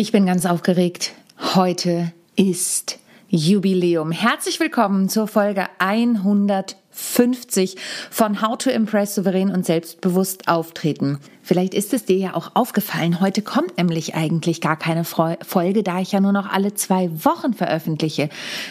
Ich bin ganz aufgeregt. Heute ist Jubiläum. Herzlich willkommen zur Folge 150 von How to Impress souverän und selbstbewusst auftreten. Vielleicht ist es dir ja auch aufgefallen, heute kommt nämlich eigentlich gar keine Folge, da ich ja nur noch alle zwei Wochen veröffentliche.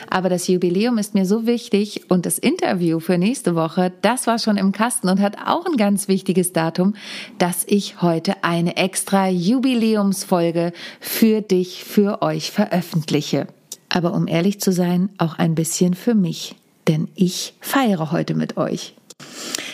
Aber das Jubiläum ist mir so wichtig und das Interview für nächste Woche, das war schon im Kasten und hat auch ein ganz wichtiges Datum, dass ich heute eine extra Jubiläumsfolge für dich, für euch veröffentliche aber um ehrlich zu sein, auch ein bisschen für mich, denn ich feiere heute mit euch.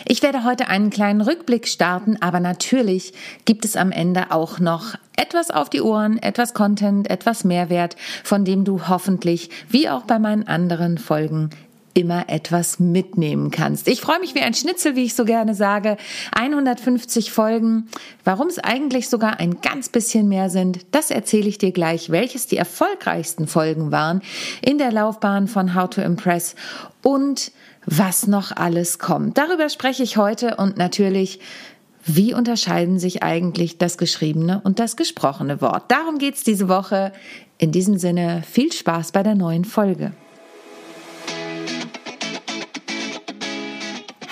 Ich werde heute einen kleinen Rückblick starten, aber natürlich gibt es am Ende auch noch etwas auf die Ohren, etwas Content, etwas Mehrwert, von dem du hoffentlich, wie auch bei meinen anderen Folgen, immer etwas mitnehmen kannst. Ich freue mich wie ein Schnitzel, wie ich so gerne sage. 150 Folgen. Warum es eigentlich sogar ein ganz bisschen mehr sind, das erzähle ich dir gleich, welches die erfolgreichsten Folgen waren in der Laufbahn von How to Impress und was noch alles kommt. Darüber spreche ich heute und natürlich wie unterscheiden sich eigentlich das geschriebene und das gesprochene Wort? Darum geht es diese Woche. In diesem Sinne viel Spaß bei der neuen Folge.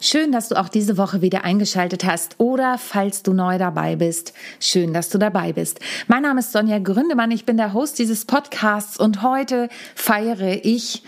Schön, dass du auch diese Woche wieder eingeschaltet hast oder falls du neu dabei bist, schön, dass du dabei bist. Mein Name ist Sonja Gründemann, ich bin der Host dieses Podcasts und heute feiere ich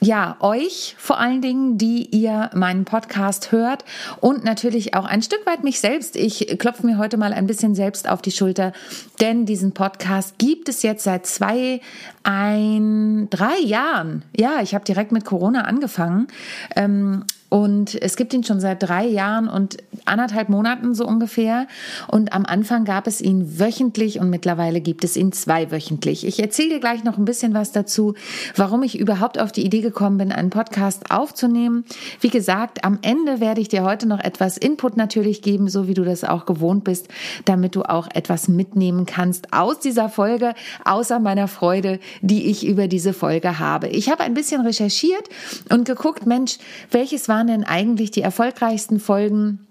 ja, euch vor allen Dingen, die ihr meinen Podcast hört und natürlich auch ein Stück weit mich selbst. Ich klopfe mir heute mal ein bisschen selbst auf die Schulter, denn diesen Podcast gibt es jetzt seit zwei, ein, drei Jahren. Ja, ich habe direkt mit Corona angefangen. Ähm, und es gibt ihn schon seit drei Jahren und anderthalb Monaten so ungefähr. Und am Anfang gab es ihn wöchentlich und mittlerweile gibt es ihn zweiwöchentlich. Ich erzähle dir gleich noch ein bisschen was dazu, warum ich überhaupt auf die Idee gekommen bin, einen Podcast aufzunehmen. Wie gesagt, am Ende werde ich dir heute noch etwas Input natürlich geben, so wie du das auch gewohnt bist, damit du auch etwas mitnehmen kannst aus dieser Folge, außer meiner Freude, die ich über diese Folge habe. Ich habe ein bisschen recherchiert und geguckt, Mensch, welches waren denn eigentlich die erfolgreichsten Folgen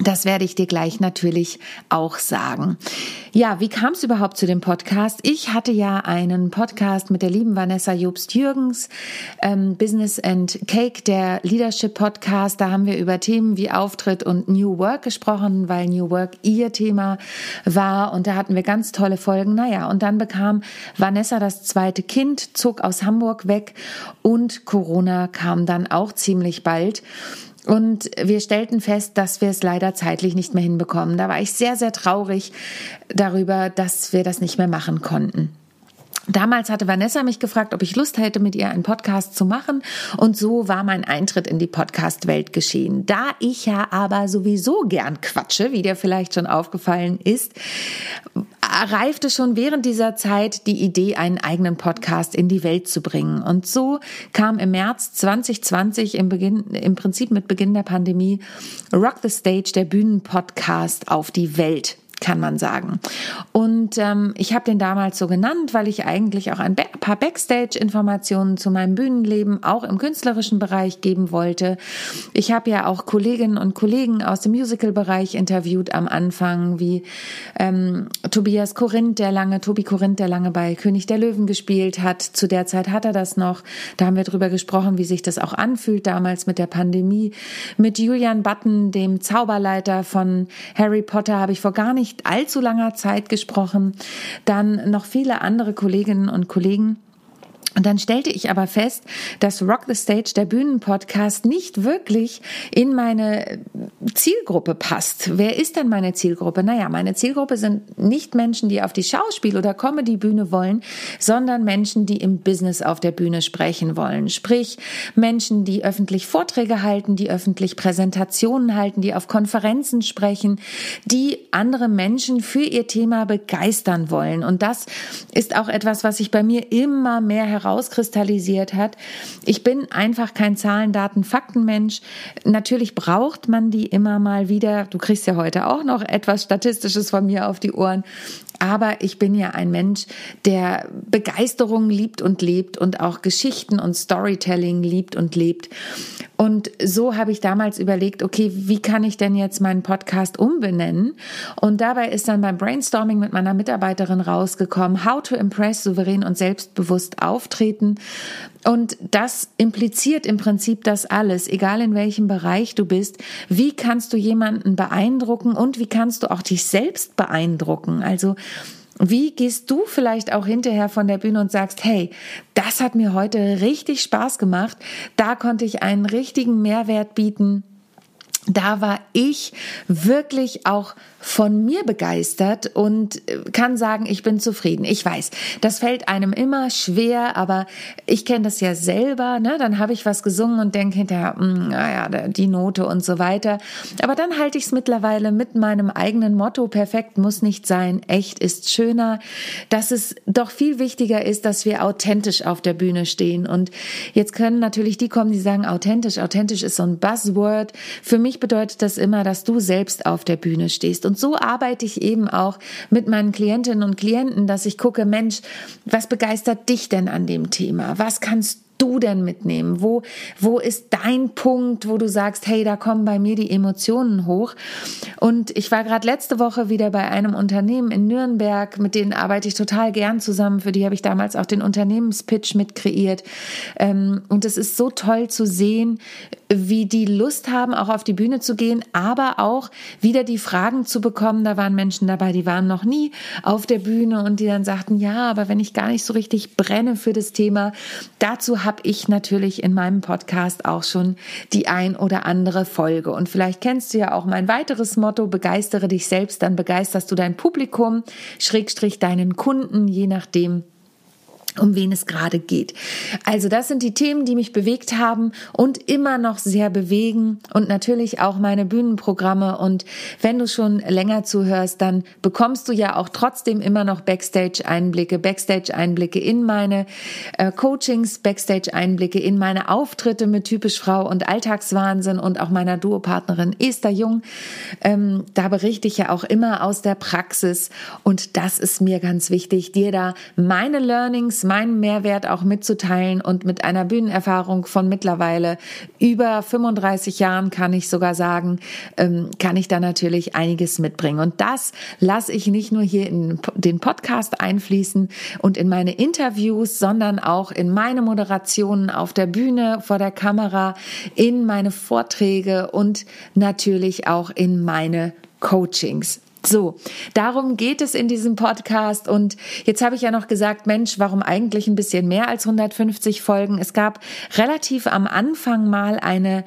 das werde ich dir gleich natürlich auch sagen. Ja, wie kam es überhaupt zu dem Podcast? Ich hatte ja einen Podcast mit der lieben Vanessa Jobst-Jürgens, ähm, Business and Cake, der Leadership Podcast. Da haben wir über Themen wie Auftritt und New Work gesprochen, weil New Work ihr Thema war. Und da hatten wir ganz tolle Folgen. Naja, und dann bekam Vanessa das zweite Kind, zog aus Hamburg weg und Corona kam dann auch ziemlich bald. Und wir stellten fest, dass wir es leider zeitlich nicht mehr hinbekommen. Da war ich sehr, sehr traurig darüber, dass wir das nicht mehr machen konnten. Damals hatte Vanessa mich gefragt, ob ich Lust hätte, mit ihr einen Podcast zu machen. Und so war mein Eintritt in die Podcast-Welt geschehen. Da ich ja aber sowieso gern quatsche, wie dir vielleicht schon aufgefallen ist, reifte schon während dieser Zeit die Idee, einen eigenen Podcast in die Welt zu bringen. Und so kam im März 2020 im Beginn, im Prinzip mit Beginn der Pandemie Rock the Stage, der Bühnenpodcast auf die Welt kann man sagen. Und ähm, ich habe den damals so genannt, weil ich eigentlich auch ein paar Backstage-Informationen zu meinem Bühnenleben auch im künstlerischen Bereich geben wollte. Ich habe ja auch Kolleginnen und Kollegen aus dem Musical-Bereich interviewt am Anfang, wie ähm, Tobias Korinth, der lange, Tobi Korinth, der lange bei König der Löwen gespielt hat. Zu der Zeit hat er das noch. Da haben wir drüber gesprochen, wie sich das auch anfühlt damals mit der Pandemie. Mit Julian Button, dem Zauberleiter von Harry Potter, habe ich vor gar nicht nicht allzu langer Zeit gesprochen. Dann noch viele andere Kolleginnen und Kollegen. Und dann stellte ich aber fest, dass Rock the Stage, der Bühnenpodcast, nicht wirklich in meine Zielgruppe passt. Wer ist denn meine Zielgruppe? Naja, meine Zielgruppe sind nicht Menschen, die auf die Schauspiel- oder Comedy-Bühne wollen, sondern Menschen, die im Business auf der Bühne sprechen wollen. Sprich, Menschen, die öffentlich Vorträge halten, die öffentlich Präsentationen halten, die auf Konferenzen sprechen, die andere Menschen für ihr Thema begeistern wollen. Und das ist auch etwas, was sich bei mir immer mehr heraus herauskristallisiert hat. Ich bin einfach kein Zahlen, Daten, Faktenmensch. Natürlich braucht man die immer mal wieder. Du kriegst ja heute auch noch etwas Statistisches von mir auf die Ohren. Aber ich bin ja ein Mensch, der Begeisterung liebt und lebt und auch Geschichten und Storytelling liebt und lebt. Und so habe ich damals überlegt, okay, wie kann ich denn jetzt meinen Podcast umbenennen? Und dabei ist dann beim Brainstorming mit meiner Mitarbeiterin rausgekommen, How to Impress souverän und selbstbewusst auftreten. Und das impliziert im Prinzip das alles, egal in welchem Bereich du bist. Wie kannst du jemanden beeindrucken und wie kannst du auch dich selbst beeindrucken? Also wie gehst du vielleicht auch hinterher von der Bühne und sagst, hey, das hat mir heute richtig Spaß gemacht, da konnte ich einen richtigen Mehrwert bieten da war ich wirklich auch von mir begeistert und kann sagen, ich bin zufrieden. Ich weiß, das fällt einem immer schwer, aber ich kenne das ja selber. Ne? Dann habe ich was gesungen und denke hinterher, hm, naja, die Note und so weiter. Aber dann halte ich es mittlerweile mit meinem eigenen Motto, perfekt muss nicht sein, echt ist schöner, dass es doch viel wichtiger ist, dass wir authentisch auf der Bühne stehen. Und jetzt können natürlich die kommen, die sagen, authentisch, authentisch ist so ein Buzzword. Für mich bedeutet das immer, dass du selbst auf der Bühne stehst. Und so arbeite ich eben auch mit meinen Klientinnen und Klienten, dass ich gucke, Mensch, was begeistert dich denn an dem Thema? Was kannst du denn mitnehmen? Wo, wo ist dein Punkt, wo du sagst, hey, da kommen bei mir die Emotionen hoch? Und ich war gerade letzte Woche wieder bei einem Unternehmen in Nürnberg, mit denen arbeite ich total gern zusammen. Für die habe ich damals auch den Unternehmenspitch mit kreiert. Ähm, und es ist so toll zu sehen, wie die Lust haben, auch auf die Bühne zu gehen, aber auch wieder die Fragen zu bekommen. Da waren Menschen dabei, die waren noch nie auf der Bühne und die dann sagten, ja, aber wenn ich gar nicht so richtig brenne für das Thema, dazu habe ich natürlich in meinem Podcast auch schon die ein oder andere Folge. Und vielleicht kennst du ja auch mein weiteres Motto, begeistere dich selbst, dann begeisterst du dein Publikum, Schrägstrich deinen Kunden, je nachdem, um wen es gerade geht. Also das sind die Themen, die mich bewegt haben und immer noch sehr bewegen und natürlich auch meine Bühnenprogramme. Und wenn du schon länger zuhörst, dann bekommst du ja auch trotzdem immer noch Backstage-Einblicke, Backstage-Einblicke in meine äh, Coachings, Backstage-Einblicke in meine Auftritte mit Typisch Frau und Alltagswahnsinn und auch meiner Duopartnerin Esther Jung. Ähm, da berichte ich ja auch immer aus der Praxis und das ist mir ganz wichtig, dir da meine Learnings, meinen Mehrwert auch mitzuteilen und mit einer Bühnenerfahrung von mittlerweile über 35 Jahren kann ich sogar sagen, ähm, kann ich da natürlich einiges mitbringen. Und das lasse ich nicht nur hier in den Podcast einfließen und in meine Interviews, sondern auch in meine Moderationen auf der Bühne, vor der Kamera, in meine Vorträge und natürlich auch in meine Coachings. So, darum geht es in diesem Podcast. Und jetzt habe ich ja noch gesagt, Mensch, warum eigentlich ein bisschen mehr als 150 Folgen? Es gab relativ am Anfang mal eine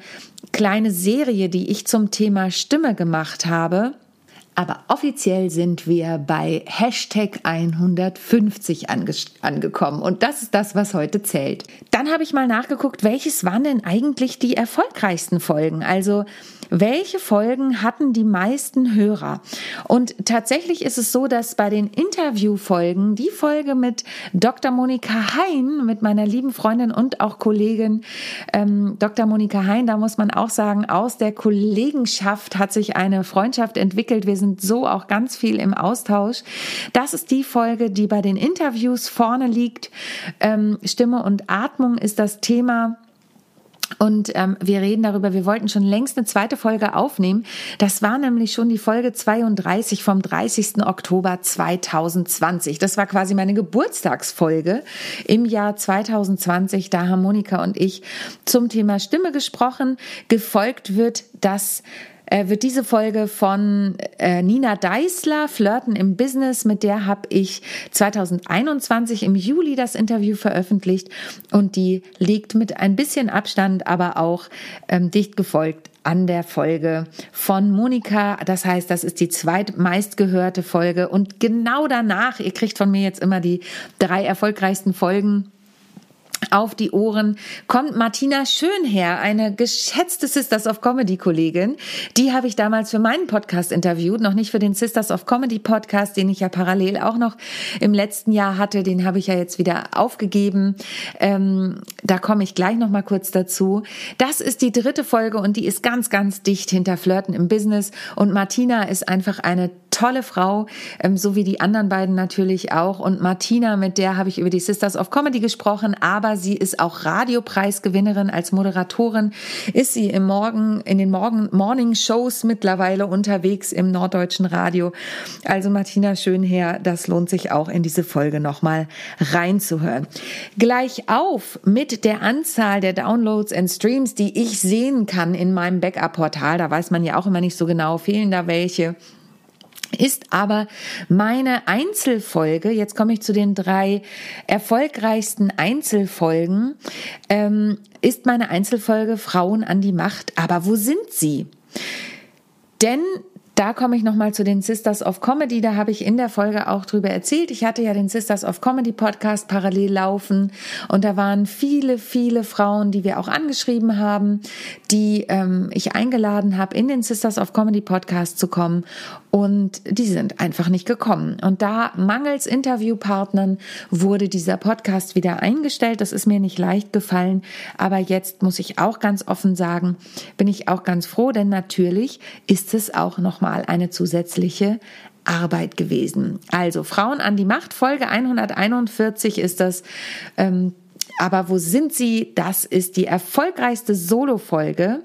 kleine Serie, die ich zum Thema Stimme gemacht habe. Aber offiziell sind wir bei Hashtag 150 ange angekommen. Und das ist das, was heute zählt. Dann habe ich mal nachgeguckt, welches waren denn eigentlich die erfolgreichsten Folgen? Also welche Folgen hatten die meisten Hörer? Und tatsächlich ist es so, dass bei den Interviewfolgen die Folge mit Dr. Monika Hein, mit meiner lieben Freundin und auch Kollegin ähm, Dr. Monika Hein, da muss man auch sagen, aus der Kollegenschaft hat sich eine Freundschaft entwickelt. Wir sind so auch ganz viel im Austausch. Das ist die Folge, die bei den Interviews vorne liegt. Ähm, Stimme und Atmung ist das Thema. Und ähm, wir reden darüber, wir wollten schon längst eine zweite Folge aufnehmen. Das war nämlich schon die Folge 32 vom 30. Oktober 2020. Das war quasi meine Geburtstagsfolge im Jahr 2020. Da haben Monika und ich zum Thema Stimme gesprochen. Gefolgt wird das äh, wird diese Folge von äh, Nina Deißler, Flirten im Business, mit der habe ich 2021 im Juli das Interview veröffentlicht und die liegt mit ein bisschen Abstand, aber auch ähm, dicht gefolgt an der Folge von Monika. Das heißt, das ist die zweitmeistgehörte Folge. Und genau danach, ihr kriegt von mir jetzt immer die drei erfolgreichsten Folgen auf die Ohren kommt Martina Schönherr, eine geschätzte Sisters of Comedy Kollegin. Die habe ich damals für meinen Podcast interviewt, noch nicht für den Sisters of Comedy Podcast, den ich ja parallel auch noch im letzten Jahr hatte. Den habe ich ja jetzt wieder aufgegeben. Ähm, da komme ich gleich noch mal kurz dazu. Das ist die dritte Folge und die ist ganz, ganz dicht hinter Flirten im Business. Und Martina ist einfach eine tolle Frau, ähm, so wie die anderen beiden natürlich auch. Und Martina, mit der habe ich über die Sisters of Comedy gesprochen, aber sie ist auch Radiopreisgewinnerin als Moderatorin, ist sie im Morgen, in den Morgen, Morning Shows mittlerweile unterwegs im norddeutschen Radio. Also Martina Schönherr, das lohnt sich auch in diese Folge nochmal reinzuhören. Gleich auf mit der Anzahl der Downloads und Streams, die ich sehen kann in meinem Backup-Portal. Da weiß man ja auch immer nicht so genau, fehlen da welche ist aber meine Einzelfolge, jetzt komme ich zu den drei erfolgreichsten Einzelfolgen, ähm, ist meine Einzelfolge Frauen an die Macht. Aber wo sind sie? Denn da komme ich nochmal zu den Sisters of Comedy. Da habe ich in der Folge auch drüber erzählt. Ich hatte ja den Sisters of Comedy Podcast parallel laufen und da waren viele, viele Frauen, die wir auch angeschrieben haben, die ähm, ich eingeladen habe, in den Sisters of Comedy Podcast zu kommen und die sind einfach nicht gekommen. Und da mangels Interviewpartnern wurde dieser Podcast wieder eingestellt. Das ist mir nicht leicht gefallen, aber jetzt muss ich auch ganz offen sagen, bin ich auch ganz froh, denn natürlich ist es auch noch nochmal eine zusätzliche Arbeit gewesen. Also Frauen an die Macht, Folge 141 ist das. Ähm, aber wo sind sie? Das ist die erfolgreichste Solo-Folge.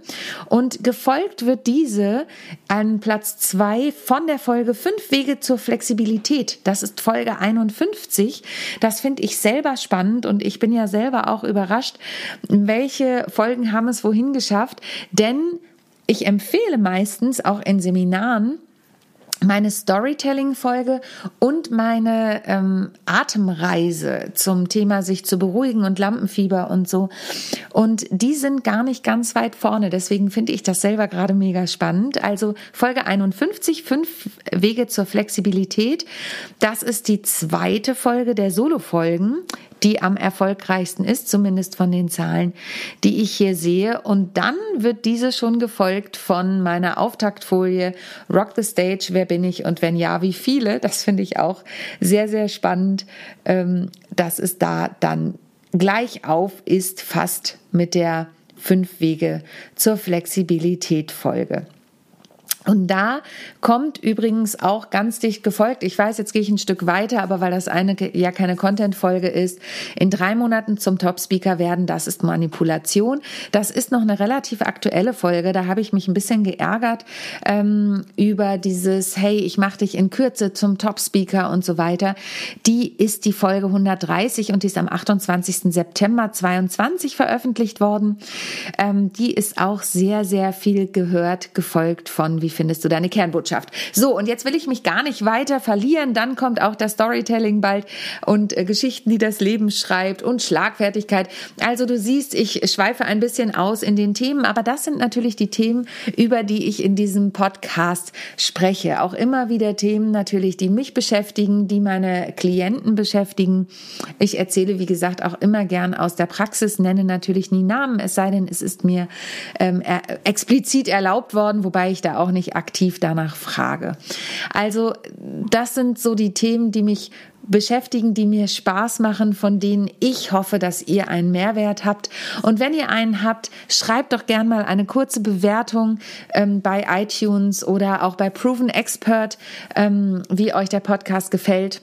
Und gefolgt wird diese an Platz zwei von der Folge Fünf Wege zur Flexibilität. Das ist Folge 51. Das finde ich selber spannend und ich bin ja selber auch überrascht, welche Folgen haben es wohin geschafft. Denn ich empfehle meistens auch in Seminaren, meine Storytelling-Folge und meine ähm, Atemreise zum Thema sich zu beruhigen und Lampenfieber und so. Und die sind gar nicht ganz weit vorne. Deswegen finde ich das selber gerade mega spannend. Also Folge 51, fünf Wege zur Flexibilität. Das ist die zweite Folge der Solo-Folgen die am erfolgreichsten ist, zumindest von den Zahlen, die ich hier sehe. Und dann wird diese schon gefolgt von meiner Auftaktfolie Rock the Stage, wer bin ich und wenn ja, wie viele? Das finde ich auch sehr, sehr spannend, ähm, dass es da dann gleich auf ist, fast mit der Fünf Wege zur Flexibilität Folge. Und da kommt übrigens auch ganz dicht gefolgt. Ich weiß, jetzt gehe ich ein Stück weiter, aber weil das eine ja keine Content-Folge ist, in drei Monaten zum Top-Speaker werden, das ist Manipulation. Das ist noch eine relativ aktuelle Folge. Da habe ich mich ein bisschen geärgert ähm, über dieses, hey, ich mache dich in Kürze zum Top-Speaker und so weiter. Die ist die Folge 130 und die ist am 28. September 22 veröffentlicht worden. Ähm, die ist auch sehr, sehr viel gehört, gefolgt von wie findest du deine Kernbotschaft? So, und jetzt will ich mich gar nicht weiter verlieren. Dann kommt auch das Storytelling bald und äh, Geschichten, die das Leben schreibt und Schlagfertigkeit. Also du siehst, ich schweife ein bisschen aus in den Themen, aber das sind natürlich die Themen, über die ich in diesem Podcast spreche. Auch immer wieder Themen natürlich, die mich beschäftigen, die meine Klienten beschäftigen. Ich erzähle, wie gesagt, auch immer gern aus der Praxis, nenne natürlich nie Namen, es sei denn, es ist mir ähm, explizit erlaubt worden, wobei ich da auch nicht ich aktiv danach frage. Also das sind so die Themen, die mich beschäftigen, die mir Spaß machen, von denen ich hoffe, dass ihr einen Mehrwert habt. Und wenn ihr einen habt, schreibt doch gern mal eine kurze Bewertung ähm, bei iTunes oder auch bei Proven Expert, ähm, wie euch der Podcast gefällt.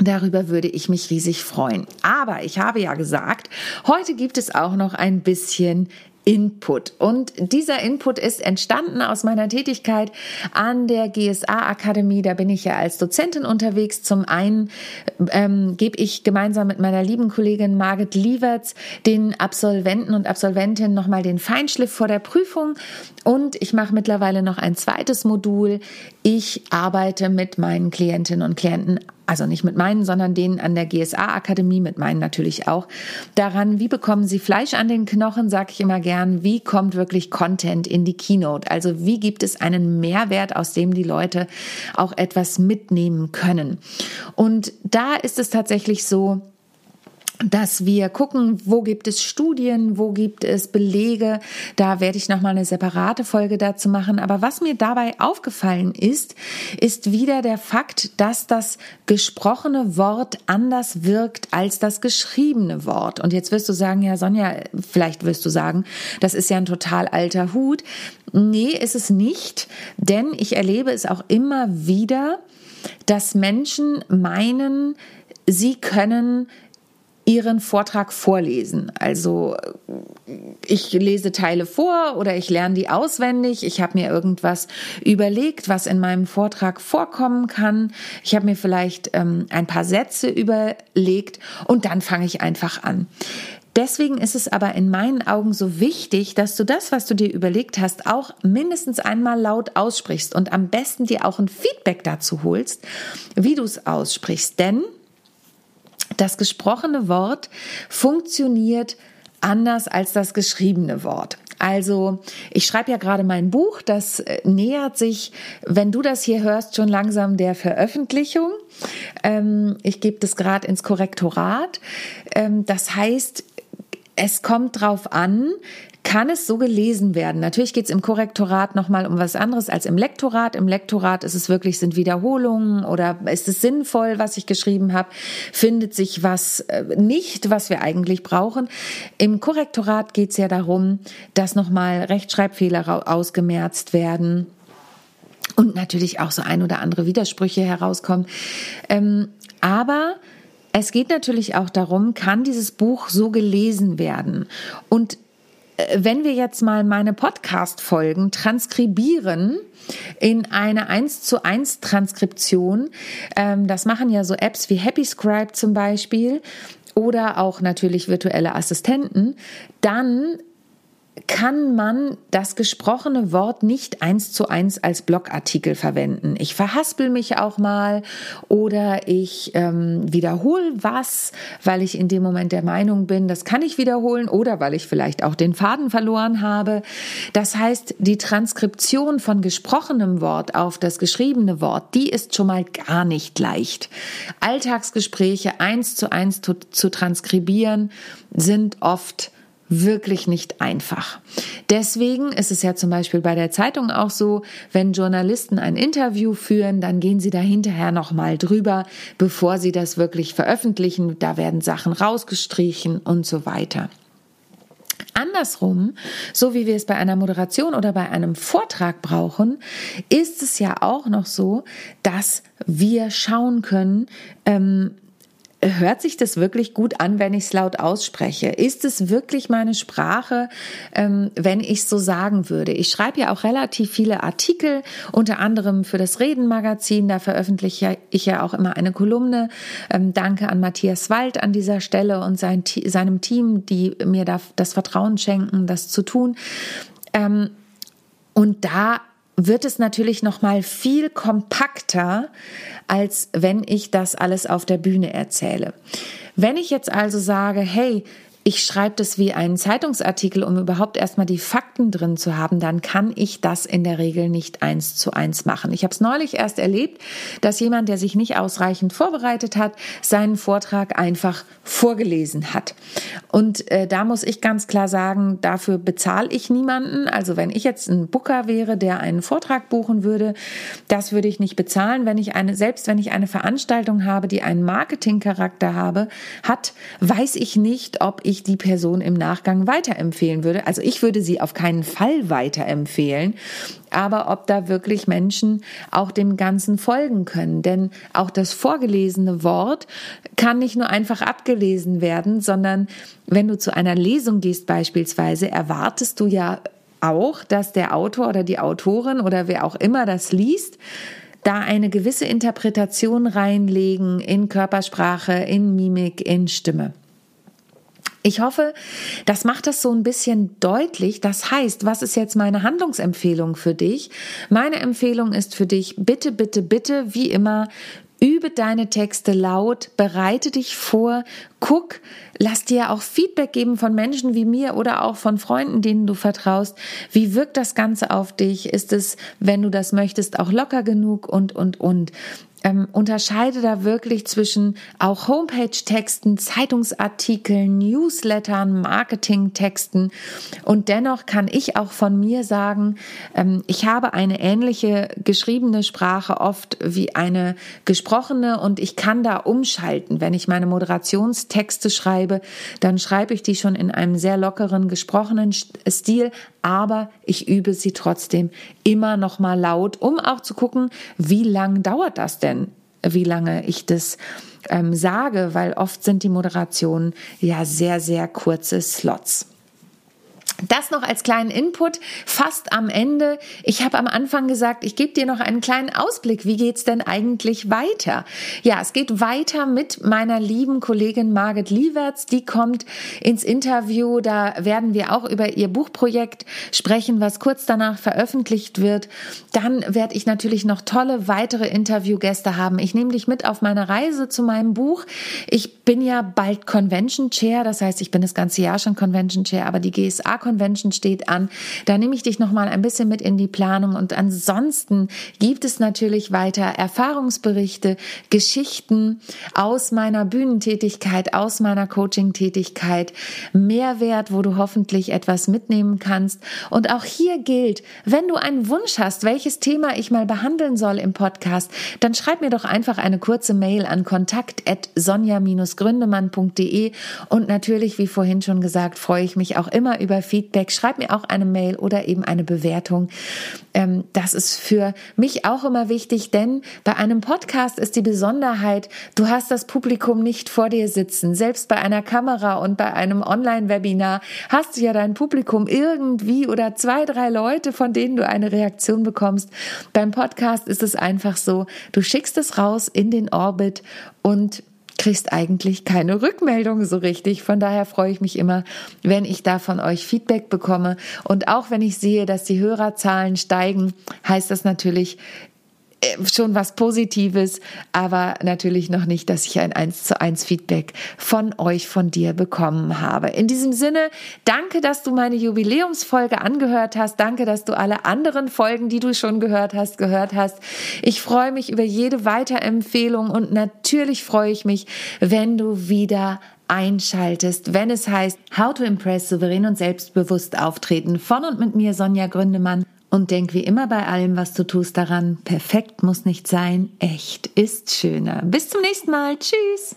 Darüber würde ich mich riesig freuen. Aber ich habe ja gesagt, heute gibt es auch noch ein bisschen Input. Und dieser Input ist entstanden aus meiner Tätigkeit an der GSA Akademie. Da bin ich ja als Dozentin unterwegs. Zum einen ähm, gebe ich gemeinsam mit meiner lieben Kollegin Margit Lieverts den Absolventen und Absolventinnen nochmal den Feinschliff vor der Prüfung. Und ich mache mittlerweile noch ein zweites Modul. Ich arbeite mit meinen Klientinnen und Klienten also nicht mit meinen, sondern denen an der GSA-Akademie, mit meinen natürlich auch, daran, wie bekommen sie Fleisch an den Knochen, sage ich immer gern, wie kommt wirklich Content in die Keynote, also wie gibt es einen Mehrwert, aus dem die Leute auch etwas mitnehmen können. Und da ist es tatsächlich so, dass wir gucken, wo gibt es Studien, wo gibt es Belege. Da werde ich nochmal eine separate Folge dazu machen. Aber was mir dabei aufgefallen ist, ist wieder der Fakt, dass das gesprochene Wort anders wirkt als das geschriebene Wort. Und jetzt wirst du sagen, ja, Sonja, vielleicht wirst du sagen, das ist ja ein total alter Hut. Nee, ist es nicht, denn ich erlebe es auch immer wieder, dass Menschen meinen, sie können ihren Vortrag vorlesen. Also ich lese Teile vor oder ich lerne die auswendig. Ich habe mir irgendwas überlegt, was in meinem Vortrag vorkommen kann. Ich habe mir vielleicht ähm, ein paar Sätze überlegt und dann fange ich einfach an. Deswegen ist es aber in meinen Augen so wichtig, dass du das, was du dir überlegt hast, auch mindestens einmal laut aussprichst und am besten dir auch ein Feedback dazu holst, wie du es aussprichst. Denn das gesprochene Wort funktioniert anders als das geschriebene Wort. Also ich schreibe ja gerade mein Buch, das äh, nähert sich, wenn du das hier hörst, schon langsam der Veröffentlichung. Ähm, ich gebe das gerade ins Korrektorat. Ähm, das heißt, es kommt drauf an, kann es so gelesen werden. Natürlich geht es im Korrektorat nochmal um was anderes als im Lektorat. Im Lektorat ist es wirklich, sind Wiederholungen oder ist es sinnvoll, was ich geschrieben habe? Findet sich was äh, nicht, was wir eigentlich brauchen? Im Korrektorat geht es ja darum, dass nochmal Rechtschreibfehler ausgemerzt werden und natürlich auch so ein oder andere Widersprüche herauskommen. Ähm, aber es geht natürlich auch darum, kann dieses Buch so gelesen werden? Und äh, wenn wir jetzt mal meine Podcast-Folgen transkribieren in eine 1 zu 1 Transkription, ähm, das machen ja so Apps wie HappyScribe zum Beispiel oder auch natürlich virtuelle Assistenten, dann kann man das gesprochene Wort nicht eins zu eins als Blogartikel verwenden. Ich verhaspel mich auch mal oder ich ähm, wiederhole was, weil ich in dem Moment der Meinung bin, das kann ich wiederholen oder weil ich vielleicht auch den Faden verloren habe. Das heißt, die Transkription von gesprochenem Wort auf das geschriebene Wort, die ist schon mal gar nicht leicht. Alltagsgespräche eins zu eins zu, zu transkribieren sind oft wirklich nicht einfach. Deswegen ist es ja zum Beispiel bei der Zeitung auch so, wenn Journalisten ein Interview führen, dann gehen sie da hinterher nochmal drüber, bevor sie das wirklich veröffentlichen. Da werden Sachen rausgestrichen und so weiter. Andersrum, so wie wir es bei einer Moderation oder bei einem Vortrag brauchen, ist es ja auch noch so, dass wir schauen können, ähm, hört sich das wirklich gut an, wenn ich es laut ausspreche? Ist es wirklich meine Sprache, ähm, wenn ich so sagen würde? Ich schreibe ja auch relativ viele Artikel, unter anderem für das Redenmagazin. Da veröffentliche ich ja auch immer eine Kolumne. Ähm, danke an Matthias Wald an dieser Stelle und sein, seinem Team, die mir da das Vertrauen schenken, das zu tun. Ähm, und da wird es natürlich noch mal viel kompakter, als wenn ich das alles auf der Bühne erzähle. Wenn ich jetzt also sage, hey, ich schreibe das wie einen Zeitungsartikel, um überhaupt erstmal die Fakten drin zu haben, dann kann ich das in der Regel nicht eins zu eins machen. Ich habe es neulich erst erlebt, dass jemand, der sich nicht ausreichend vorbereitet hat, seinen Vortrag einfach vorgelesen hat. Und äh, da muss ich ganz klar sagen, dafür bezahle ich niemanden. Also wenn ich jetzt ein Booker wäre, der einen Vortrag buchen würde, das würde ich nicht bezahlen. Wenn ich eine, selbst wenn ich eine Veranstaltung habe, die einen Marketingcharakter habe, hat, weiß ich nicht, ob ich ich die Person im Nachgang weiterempfehlen würde. Also ich würde sie auf keinen Fall weiterempfehlen, aber ob da wirklich Menschen auch dem Ganzen folgen können. Denn auch das vorgelesene Wort kann nicht nur einfach abgelesen werden, sondern wenn du zu einer Lesung gehst beispielsweise, erwartest du ja auch, dass der Autor oder die Autorin oder wer auch immer das liest, da eine gewisse Interpretation reinlegen in Körpersprache, in Mimik, in Stimme. Ich hoffe, das macht das so ein bisschen deutlich. Das heißt, was ist jetzt meine Handlungsempfehlung für dich? Meine Empfehlung ist für dich, bitte, bitte, bitte, wie immer, Übe deine Texte laut, bereite dich vor, guck, lass dir auch Feedback geben von Menschen wie mir oder auch von Freunden, denen du vertraust. Wie wirkt das Ganze auf dich? Ist es, wenn du das möchtest, auch locker genug und, und, und? Ähm, unterscheide da wirklich zwischen auch Homepage-Texten, Zeitungsartikeln, Newslettern, Marketing-Texten. Und dennoch kann ich auch von mir sagen, ähm, ich habe eine ähnliche geschriebene Sprache oft wie eine gesprochene und ich kann da umschalten. Wenn ich meine Moderationstexte schreibe, dann schreibe ich die schon in einem sehr lockeren gesprochenen Stil, aber ich übe sie trotzdem immer noch mal laut, um auch zu gucken, wie lang dauert das denn, wie lange ich das ähm, sage, weil oft sind die Moderationen ja sehr, sehr kurze Slots. Das noch als kleinen Input, fast am Ende. Ich habe am Anfang gesagt, ich gebe dir noch einen kleinen Ausblick. Wie geht's denn eigentlich weiter? Ja, es geht weiter mit meiner lieben Kollegin Margit Liewerts. Die kommt ins Interview. Da werden wir auch über ihr Buchprojekt sprechen, was kurz danach veröffentlicht wird. Dann werde ich natürlich noch tolle weitere Interviewgäste haben. Ich nehme dich mit auf meine Reise zu meinem Buch. Ich bin ja bald Convention Chair. Das heißt, ich bin das ganze Jahr schon Convention Chair, aber die GSA Convention steht an. Da nehme ich dich noch mal ein bisschen mit in die Planung und ansonsten gibt es natürlich weiter Erfahrungsberichte, Geschichten aus meiner Bühnentätigkeit, aus meiner Coaching-Tätigkeit, Mehrwert, wo du hoffentlich etwas mitnehmen kannst. Und auch hier gilt, wenn du einen Wunsch hast, welches Thema ich mal behandeln soll im Podcast, dann schreib mir doch einfach eine kurze Mail an kontakt@sonja-gründemann.de und natürlich, wie vorhin schon gesagt, freue ich mich auch immer über Feedback Feedback, schreib mir auch eine Mail oder eben eine Bewertung. Ähm, das ist für mich auch immer wichtig, denn bei einem Podcast ist die Besonderheit, du hast das Publikum nicht vor dir sitzen. Selbst bei einer Kamera und bei einem Online-Webinar hast du ja dein Publikum irgendwie oder zwei, drei Leute, von denen du eine Reaktion bekommst. Beim Podcast ist es einfach so, du schickst es raus in den Orbit und kriegst eigentlich keine Rückmeldung so richtig. Von daher freue ich mich immer, wenn ich da von euch Feedback bekomme. Und auch wenn ich sehe, dass die Hörerzahlen steigen, heißt das natürlich, schon was Positives, aber natürlich noch nicht, dass ich ein 1 zu 1 Feedback von euch, von dir bekommen habe. In diesem Sinne, danke, dass du meine Jubiläumsfolge angehört hast. Danke, dass du alle anderen Folgen, die du schon gehört hast, gehört hast. Ich freue mich über jede Weiterempfehlung und natürlich freue ich mich, wenn du wieder einschaltest, wenn es heißt How to Impress souverän und selbstbewusst auftreten von und mit mir Sonja Gründemann und denk wie immer bei allem, was du tust, daran, perfekt muss nicht sein, echt ist schöner. Bis zum nächsten Mal. Tschüss.